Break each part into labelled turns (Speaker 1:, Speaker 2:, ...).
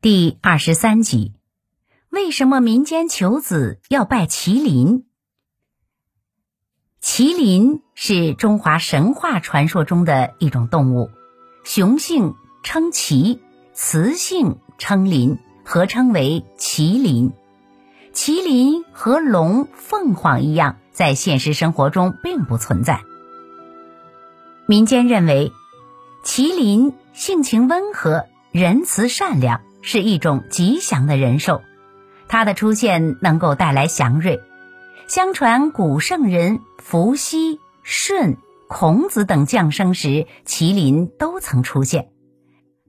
Speaker 1: 第二十三集：为什么民间求子要拜麒麟？麒麟是中华神话传说中的一种动物，雄性称麒，雌性称麟，合称为麒麟。麒麟和龙、凤凰一样，在现实生活中并不存在。民间认为，麒麟性情温和、仁慈善良，是一种吉祥的人兽，它的出现能够带来祥瑞。相传古圣人伏羲、舜、孔子等降生时，麒麟都曾出现。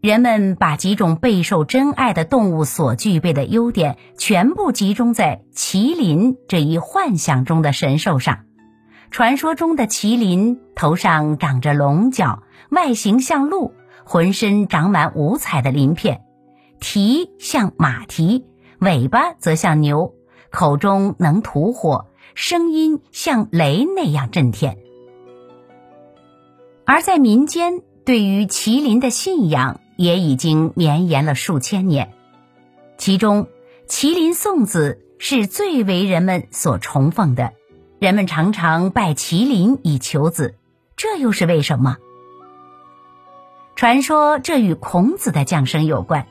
Speaker 1: 人们把几种备受珍爱的动物所具备的优点，全部集中在麒麟这一幻想中的神兽上。传说中的麒麟头上长着龙角，外形像鹿，浑身长满五彩的鳞片，蹄像马蹄，尾巴则像牛，口中能吐火。声音像雷那样震天，而在民间，对于麒麟的信仰也已经绵延了数千年。其中，麒麟送子是最为人们所崇奉的，人们常常拜麒麟以求子，这又是为什么？传说这与孔子的降生有关。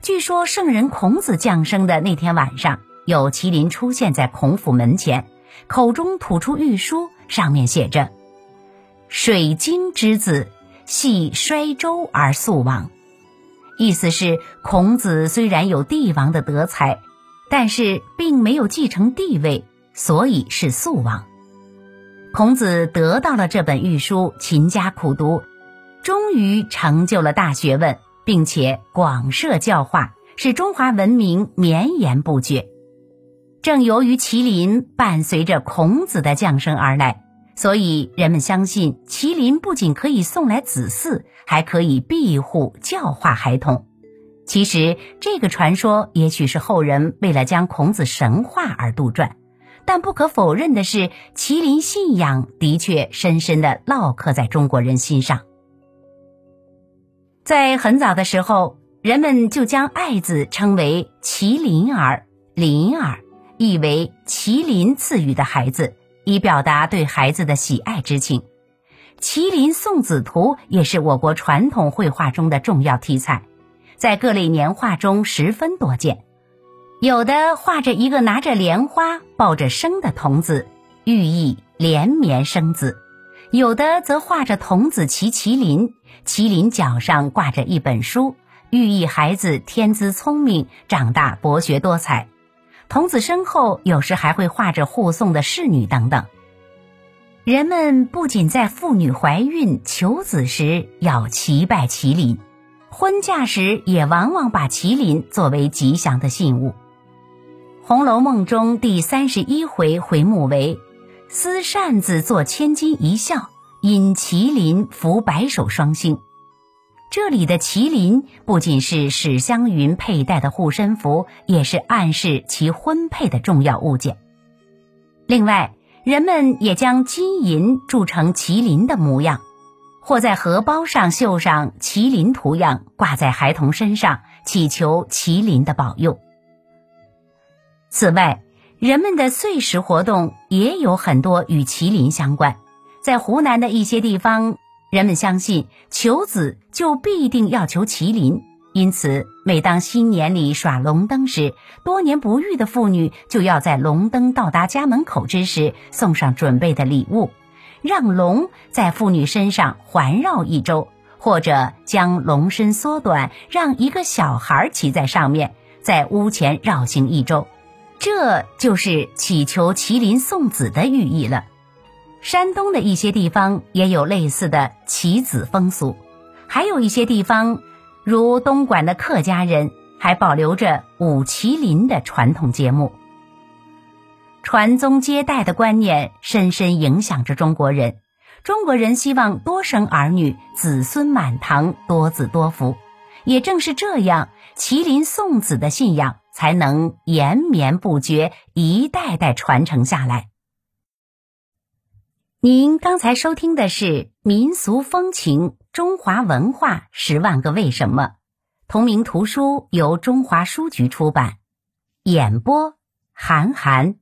Speaker 1: 据说，圣人孔子降生的那天晚上，有麒麟出现在孔府门前。口中吐出玉书，上面写着：“水晶之子，系衰周而速亡。”意思是孔子虽然有帝王的德才，但是并没有继承帝位，所以是速亡。孔子得到了这本玉书，勤加苦读，终于成就了大学问，并且广设教化，使中华文明绵延不绝。正由于麒麟伴随着孔子的降生而来，所以人们相信麒麟不仅可以送来子嗣，还可以庇护教化孩童。其实，这个传说也许是后人为了将孔子神化而杜撰，但不可否认的是，麒麟信仰的确深深地烙刻在中国人心上。在很早的时候，人们就将爱字称为麒麟儿、麟儿。意为麒麟赐予的孩子，以表达对孩子的喜爱之情。麒麟送子图也是我国传统绘画中的重要题材，在各类年画中十分多见。有的画着一个拿着莲花抱着生的童子，寓意连绵生子；有的则画着童子骑麒麟，麒麟脚上挂着一本书，寓意孩子天资聪明，长大博学多才。童子身后有时还会画着护送的侍女等等。人们不仅在妇女怀孕求子时要祈拜麒麟，婚嫁时也往往把麒麟作为吉祥的信物。《红楼梦》中第三十一回回目为“丝扇子做千金一笑，引麒麟伏白首双星”。这里的麒麟不仅是史湘云佩戴的护身符，也是暗示其婚配的重要物件。另外，人们也将金银铸成麒麟的模样，或在荷包上绣上麒麟图样，挂在孩童身上，祈求麒麟的保佑。此外，人们的岁时活动也有很多与麒麟相关，在湖南的一些地方。人们相信求子就必定要求麒麟，因此每当新年里耍龙灯时，多年不遇的妇女就要在龙灯到达家门口之时送上准备的礼物，让龙在妇女身上环绕一周，或者将龙身缩短，让一个小孩骑在上面，在屋前绕行一周，这就是祈求麒麟送子的寓意了。山东的一些地方也有类似的棋子风俗，还有一些地方，如东莞的客家人，还保留着舞麒麟的传统节目。传宗接代的观念深深影响着中国人，中国人希望多生儿女，子孙满堂，多子多福。也正是这样，麒麟送子的信仰才能延绵不绝，一代代传承下来。您刚才收听的是《民俗风情·中华文化十万个为什么》，同名图书由中华书局出版。演播：韩寒。